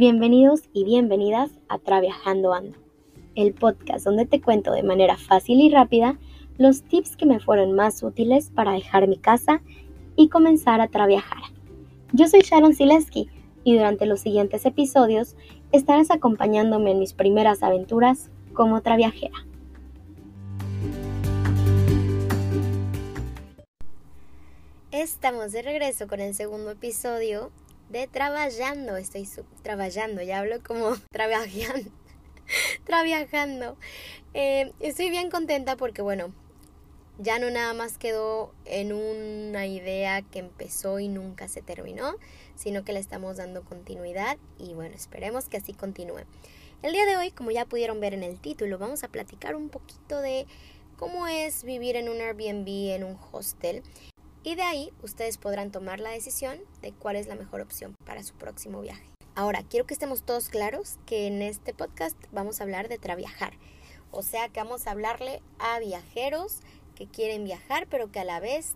Bienvenidos y bienvenidas a Traviajando Ando, el podcast donde te cuento de manera fácil y rápida los tips que me fueron más útiles para dejar mi casa y comenzar a traviajar. Yo soy Sharon Sileski y durante los siguientes episodios estarás acompañándome en mis primeras aventuras como traviajera. Estamos de regreso con el segundo episodio de trabajando. Estoy trabajando, ya hablo como trabajando. trabajando. Eh, estoy bien contenta porque, bueno, ya no nada más quedó en una idea que empezó y nunca se terminó, sino que le estamos dando continuidad y bueno, esperemos que así continúe. El día de hoy, como ya pudieron ver en el título, vamos a platicar un poquito de cómo es vivir en un Airbnb, en un hostel y de ahí ustedes podrán tomar la decisión de cuál es la mejor opción para su próximo viaje. Ahora, quiero que estemos todos claros que en este podcast vamos a hablar de traviajar. O sea que vamos a hablarle a viajeros que quieren viajar, pero que a la vez,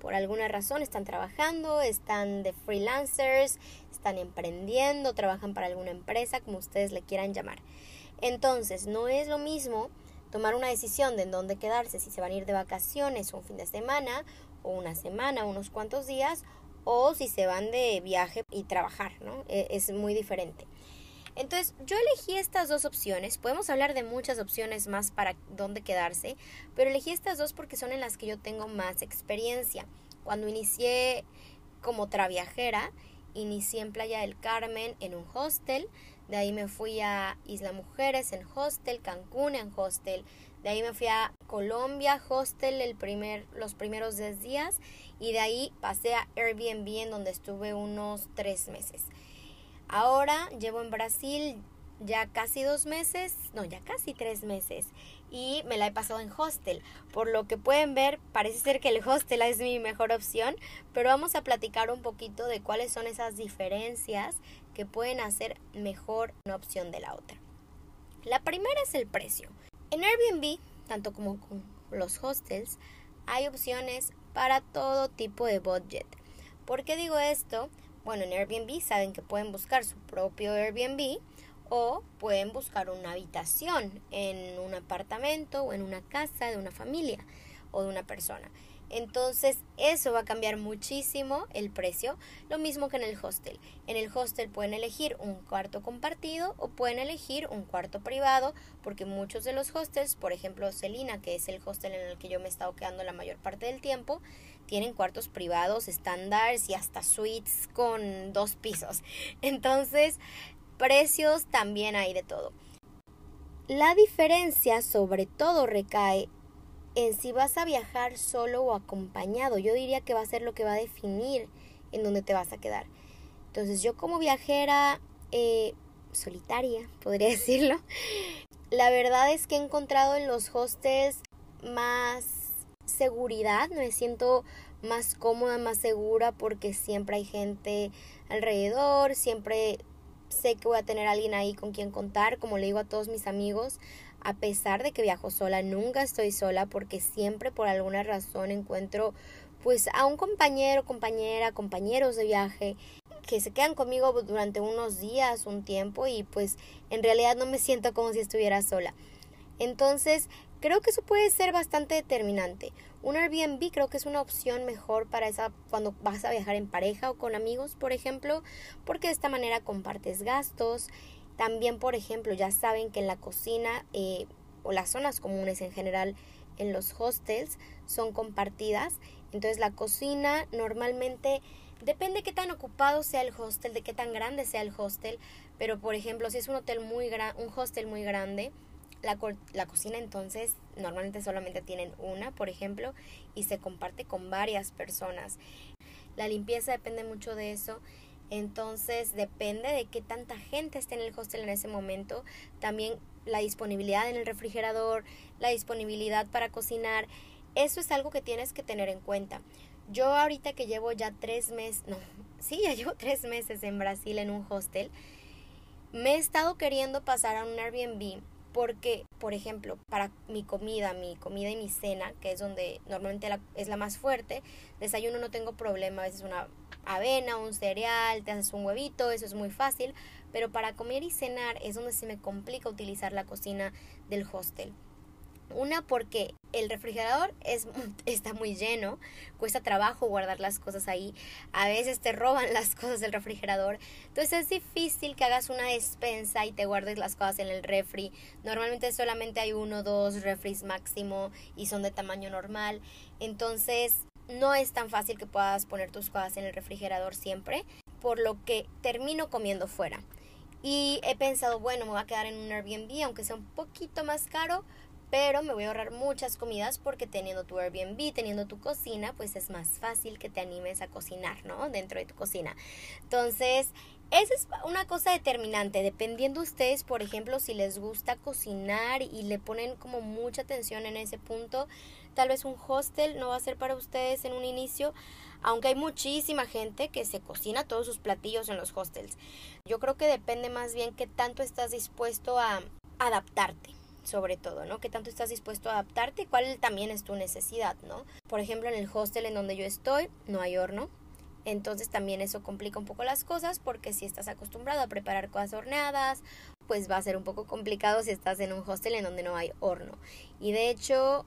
por alguna razón, están trabajando, están de freelancers, están emprendiendo, trabajan para alguna empresa, como ustedes le quieran llamar. Entonces, no es lo mismo tomar una decisión de en dónde quedarse, si se van a ir de vacaciones un fin de semana o una semana, unos cuantos días, o si se van de viaje y trabajar, ¿no? E, es muy diferente. Entonces, yo elegí estas dos opciones. Podemos hablar de muchas opciones más para dónde quedarse, pero elegí estas dos porque son en las que yo tengo más experiencia. Cuando inicié como traviajera, inicié en Playa del Carmen en un hostel, de ahí me fui a Isla Mujeres en hostel, Cancún en hostel, de ahí me fui a Colombia, hostel el primer, los primeros 10 días y de ahí pasé a Airbnb en donde estuve unos 3 meses. Ahora llevo en Brasil ya casi dos meses, no, ya casi tres meses y me la he pasado en hostel. Por lo que pueden ver, parece ser que el hostel es mi mejor opción, pero vamos a platicar un poquito de cuáles son esas diferencias que pueden hacer mejor una opción de la otra. La primera es el precio. En Airbnb, tanto como con los hostels, hay opciones para todo tipo de budget. ¿Por qué digo esto? Bueno, en Airbnb saben que pueden buscar su propio Airbnb o pueden buscar una habitación en un apartamento o en una casa de una familia o de una persona. Entonces eso va a cambiar muchísimo el precio, lo mismo que en el hostel. En el hostel pueden elegir un cuarto compartido o pueden elegir un cuarto privado, porque muchos de los hostels, por ejemplo Celina, que es el hostel en el que yo me he estado quedando la mayor parte del tiempo, tienen cuartos privados, estándares y hasta suites con dos pisos. Entonces, precios también hay de todo. La diferencia sobre todo recae en si vas a viajar solo o acompañado. Yo diría que va a ser lo que va a definir en dónde te vas a quedar. Entonces yo como viajera eh, solitaria, podría decirlo, la verdad es que he encontrado en los hostels más seguridad, me siento más cómoda, más segura porque siempre hay gente alrededor, siempre sé que voy a tener alguien ahí con quien contar, como le digo a todos mis amigos, a pesar de que viajo sola, nunca estoy sola porque siempre por alguna razón encuentro pues a un compañero, compañera, compañeros de viaje que se quedan conmigo durante unos días, un tiempo y pues en realidad no me siento como si estuviera sola. Entonces, creo que eso puede ser bastante determinante. Un Airbnb creo que es una opción mejor para esa cuando vas a viajar en pareja o con amigos, por ejemplo, porque de esta manera compartes gastos también, por ejemplo, ya saben que en la cocina eh, o las zonas comunes en general en los hostels son compartidas. Entonces la cocina normalmente depende qué tan ocupado sea el hostel, de qué tan grande sea el hostel. Pero por ejemplo, si es un hotel muy grande, un hostel muy grande, la, la cocina entonces normalmente solamente tienen una, por ejemplo, y se comparte con varias personas. La limpieza depende mucho de eso entonces depende de qué tanta gente esté en el hostel en ese momento. También la disponibilidad en el refrigerador, la disponibilidad para cocinar. Eso es algo que tienes que tener en cuenta. Yo ahorita que llevo ya tres meses, no, sí, ya llevo tres meses en Brasil en un hostel, me he estado queriendo pasar a un Airbnb porque, por ejemplo, para mi comida, mi comida y mi cena, que es donde normalmente es la más fuerte, desayuno no tengo problema, a veces una avena, un cereal, te haces un huevito, eso es muy fácil, pero para comer y cenar es donde se me complica utilizar la cocina del hostel. Una porque el refrigerador es, está muy lleno, cuesta trabajo guardar las cosas ahí, a veces te roban las cosas del refrigerador, entonces es difícil que hagas una despensa y te guardes las cosas en el refri. Normalmente solamente hay uno o dos refris máximo y son de tamaño normal, entonces no es tan fácil que puedas poner tus cosas en el refrigerador siempre, por lo que termino comiendo fuera. Y he pensado, bueno, me voy a quedar en un Airbnb, aunque sea un poquito más caro, pero me voy a ahorrar muchas comidas porque teniendo tu Airbnb, teniendo tu cocina, pues es más fácil que te animes a cocinar, ¿no? Dentro de tu cocina. Entonces, esa es una cosa determinante, dependiendo ustedes, por ejemplo, si les gusta cocinar y le ponen como mucha atención en ese punto, tal vez un hostel no va a ser para ustedes en un inicio, aunque hay muchísima gente que se cocina todos sus platillos en los hostels. Yo creo que depende más bien qué tanto estás dispuesto a adaptarte sobre todo, ¿no? ¿Qué tanto estás dispuesto a adaptarte cuál también es tu necesidad, ¿no? Por ejemplo, en el hostel en donde yo estoy no hay horno, entonces también eso complica un poco las cosas porque si estás acostumbrado a preparar cosas horneadas, pues va a ser un poco complicado si estás en un hostel en donde no hay horno. Y de hecho,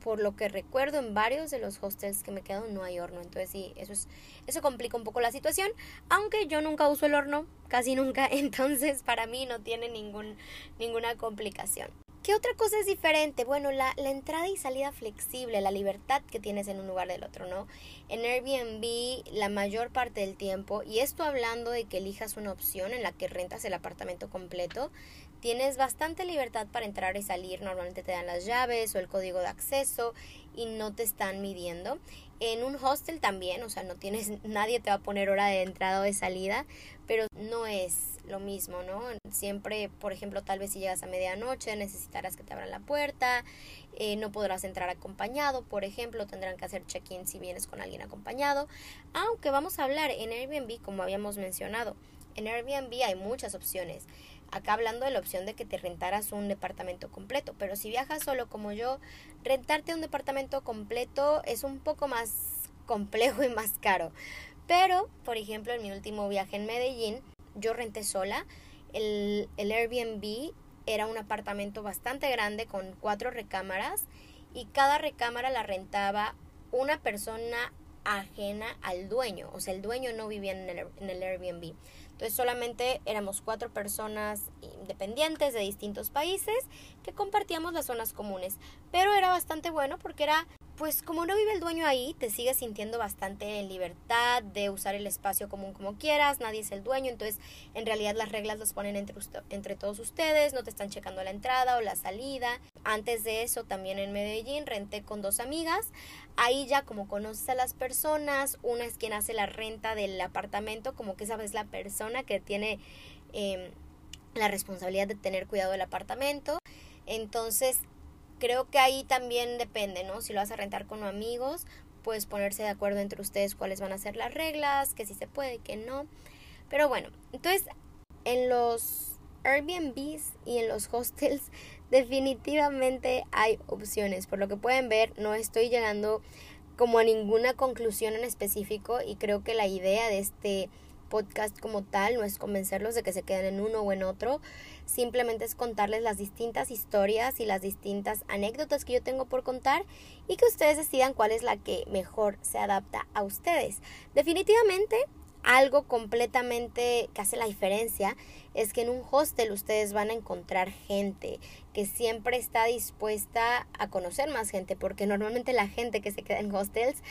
por lo que recuerdo en varios de los hostels que me quedo no hay horno, entonces sí, eso es eso complica un poco la situación, aunque yo nunca uso el horno, casi nunca, entonces para mí no tiene ningún ninguna complicación. ¿Qué otra cosa es diferente? Bueno, la, la, entrada y salida flexible, la libertad que tienes en un lugar del otro, ¿no? En Airbnb la mayor parte del tiempo, y esto hablando de que elijas una opción en la que rentas el apartamento completo, tienes bastante libertad para entrar y salir, normalmente te dan las llaves o el código de acceso y no te están midiendo. En un hostel también, o sea, no tienes, nadie te va a poner hora de entrada o de salida, pero no es lo mismo, ¿no? Siempre, por ejemplo, tal vez si llegas a medianoche necesitarás que te abran la puerta, eh, no podrás entrar acompañado, por ejemplo, tendrán que hacer check-in si vienes con alguien acompañado, aunque vamos a hablar en Airbnb, como habíamos mencionado, en Airbnb hay muchas opciones. Acá hablando de la opción de que te rentaras un departamento completo, pero si viajas solo como yo, rentarte un departamento completo es un poco más complejo y más caro. Pero, por ejemplo, en mi último viaje en Medellín, yo renté sola. El, el Airbnb era un apartamento bastante grande con cuatro recámaras y cada recámara la rentaba una persona ajena al dueño, o sea, el dueño no vivía en el, en el Airbnb. Entonces solamente éramos cuatro personas independientes de distintos países que compartíamos las zonas comunes. Pero era bastante bueno porque era pues como no vive el dueño ahí, te sigues sintiendo bastante en libertad de usar el espacio común como quieras, nadie es el dueño, entonces en realidad las reglas las ponen entre, entre todos ustedes, no te están checando la entrada o la salida. Antes de eso también en Medellín renté con dos amigas, ahí ya como conoces a las personas, una es quien hace la renta del apartamento, como que sabes la persona que tiene em, la responsabilidad de tener cuidado del apartamento. Entonces creo que ahí también depende, ¿no? Si lo vas a rentar con amigos, pues ponerse de acuerdo entre ustedes cuáles van a ser las reglas, que si se puede, que no. Pero bueno, entonces en los Airbnbs y en los hostels definitivamente hay opciones. Por lo que pueden ver, no estoy llegando como a ninguna conclusión en específico y creo que la idea de este podcast como tal no es convencerlos de que se queden en uno o en otro, simplemente es contarles las distintas historias y las distintas anécdotas que yo tengo por contar y que ustedes decidan cuál es la que mejor se adapta a ustedes. Definitivamente algo completamente que hace la diferencia es que en un hostel ustedes van a encontrar gente que siempre está dispuesta a conocer más gente, porque normalmente la gente que se queda en hostels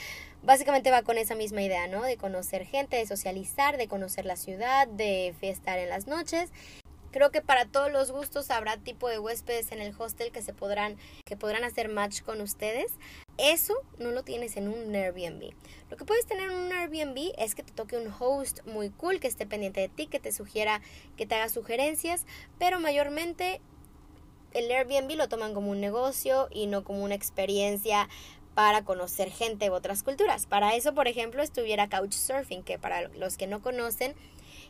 básicamente va con esa misma idea, ¿no? De conocer gente, de socializar, de conocer la ciudad, de fiestar en las noches Creo que para todos los gustos habrá tipo de huéspedes en el hostel que se podrán que podrán hacer match con ustedes. Eso no lo tienes en un Airbnb. Lo que puedes tener en un Airbnb es que te toque un host muy cool que esté pendiente de ti, que te sugiera, que te haga sugerencias, pero mayormente el Airbnb lo toman como un negocio y no como una experiencia para conocer gente de otras culturas. Para eso, por ejemplo, estuviera Couchsurfing, que para los que no conocen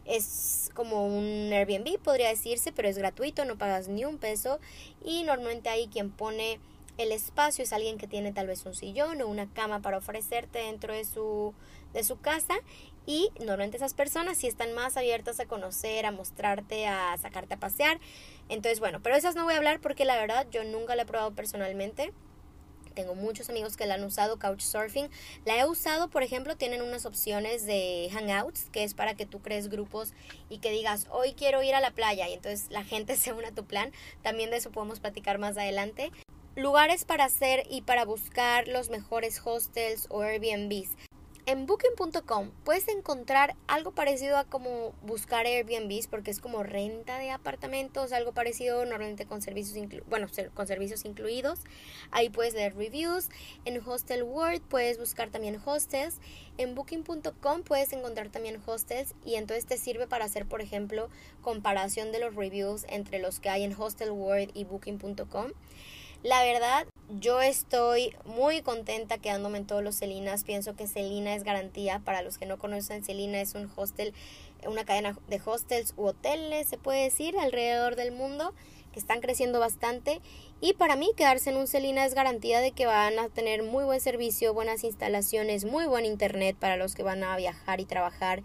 es como un Airbnb, podría decirse, pero es gratuito, no pagas ni un peso y normalmente hay quien pone el espacio es alguien que tiene tal vez un sillón o una cama para ofrecerte dentro de su, de su casa y normalmente esas personas sí están más abiertas a conocer, a mostrarte, a sacarte a pasear. Entonces, bueno, pero esas no voy a hablar porque la verdad yo nunca la he probado personalmente. Tengo muchos amigos que la han usado, Couchsurfing. La he usado, por ejemplo, tienen unas opciones de Hangouts, que es para que tú crees grupos y que digas, hoy quiero ir a la playa, y entonces la gente se une a tu plan. También de eso podemos platicar más adelante. Lugares para hacer y para buscar los mejores hostels o Airbnbs. En booking.com puedes encontrar algo parecido a como buscar Airbnbs porque es como renta de apartamentos, algo parecido normalmente con servicios bueno, con servicios incluidos. Ahí puedes leer reviews. En Hostel World puedes buscar también hostels. En booking.com puedes encontrar también hostels y entonces te sirve para hacer, por ejemplo, comparación de los reviews entre los que hay en Hostel World y booking.com. La verdad, yo estoy muy contenta quedándome en todos los Celinas. Pienso que Celina es garantía. Para los que no conocen, Celina es un hostel, una cadena de hostels u hoteles, se puede decir, alrededor del mundo, que están creciendo bastante. Y para mí, quedarse en un Celina es garantía de que van a tener muy buen servicio, buenas instalaciones, muy buen internet para los que van a viajar y trabajar.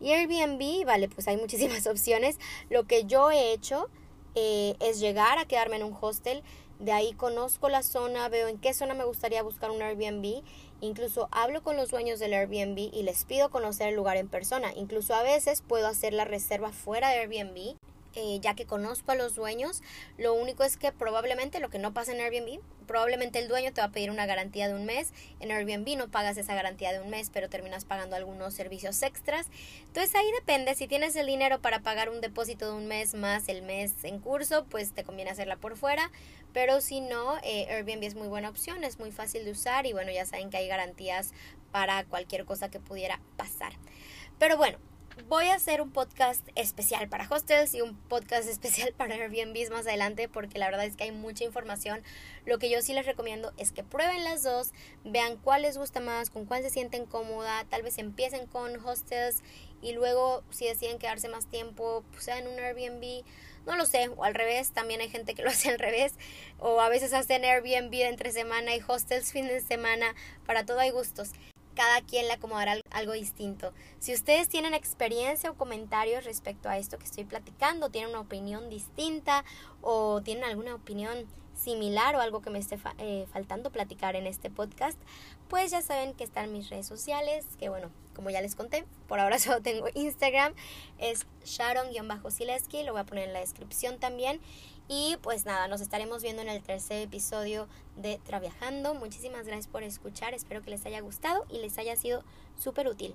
Y Airbnb, vale, pues hay muchísimas opciones. Lo que yo he hecho eh, es llegar a quedarme en un hostel de ahí conozco la zona, veo en qué zona me gustaría buscar un Airbnb. Incluso hablo con los dueños del Airbnb y les pido conocer el lugar en persona. Incluso a veces puedo hacer la reserva fuera de Airbnb eh, ya que conozco a los dueños. Lo único es que probablemente lo que no pasa en Airbnb, probablemente el dueño te va a pedir una garantía de un mes. En Airbnb no pagas esa garantía de un mes, pero terminas pagando algunos servicios extras. Entonces ahí depende, si tienes el dinero para pagar un depósito de un mes más el mes en curso, pues te conviene hacerla por fuera. Pero si no, eh, Airbnb es muy buena opción, es muy fácil de usar y bueno, ya saben que hay garantías para cualquier cosa que pudiera pasar. Pero bueno, voy a hacer un podcast especial para hostels y un podcast especial para Airbnb más adelante porque la verdad es que hay mucha información. Lo que yo sí les recomiendo es que prueben las dos, vean cuál les gusta más, con cuál se sienten cómoda, tal vez empiecen con hostels y luego si deciden quedarse más tiempo, pues sean un Airbnb. No lo sé, o al revés, también hay gente que lo hace al revés, o a veces hacen Airbnb entre semana y hostels fin de semana, para todo hay gustos cada quien le acomodará algo distinto. Si ustedes tienen experiencia o comentarios respecto a esto que estoy platicando, tienen una opinión distinta o tienen alguna opinión similar o algo que me esté eh, faltando platicar en este podcast, pues ya saben que están mis redes sociales, que bueno, como ya les conté, por ahora solo tengo Instagram, es Sharon-Sileski, lo voy a poner en la descripción también. Y pues nada, nos estaremos viendo en el tercer episodio de Traviajando. Muchísimas gracias por escuchar, espero que les haya gustado y les haya sido súper útil.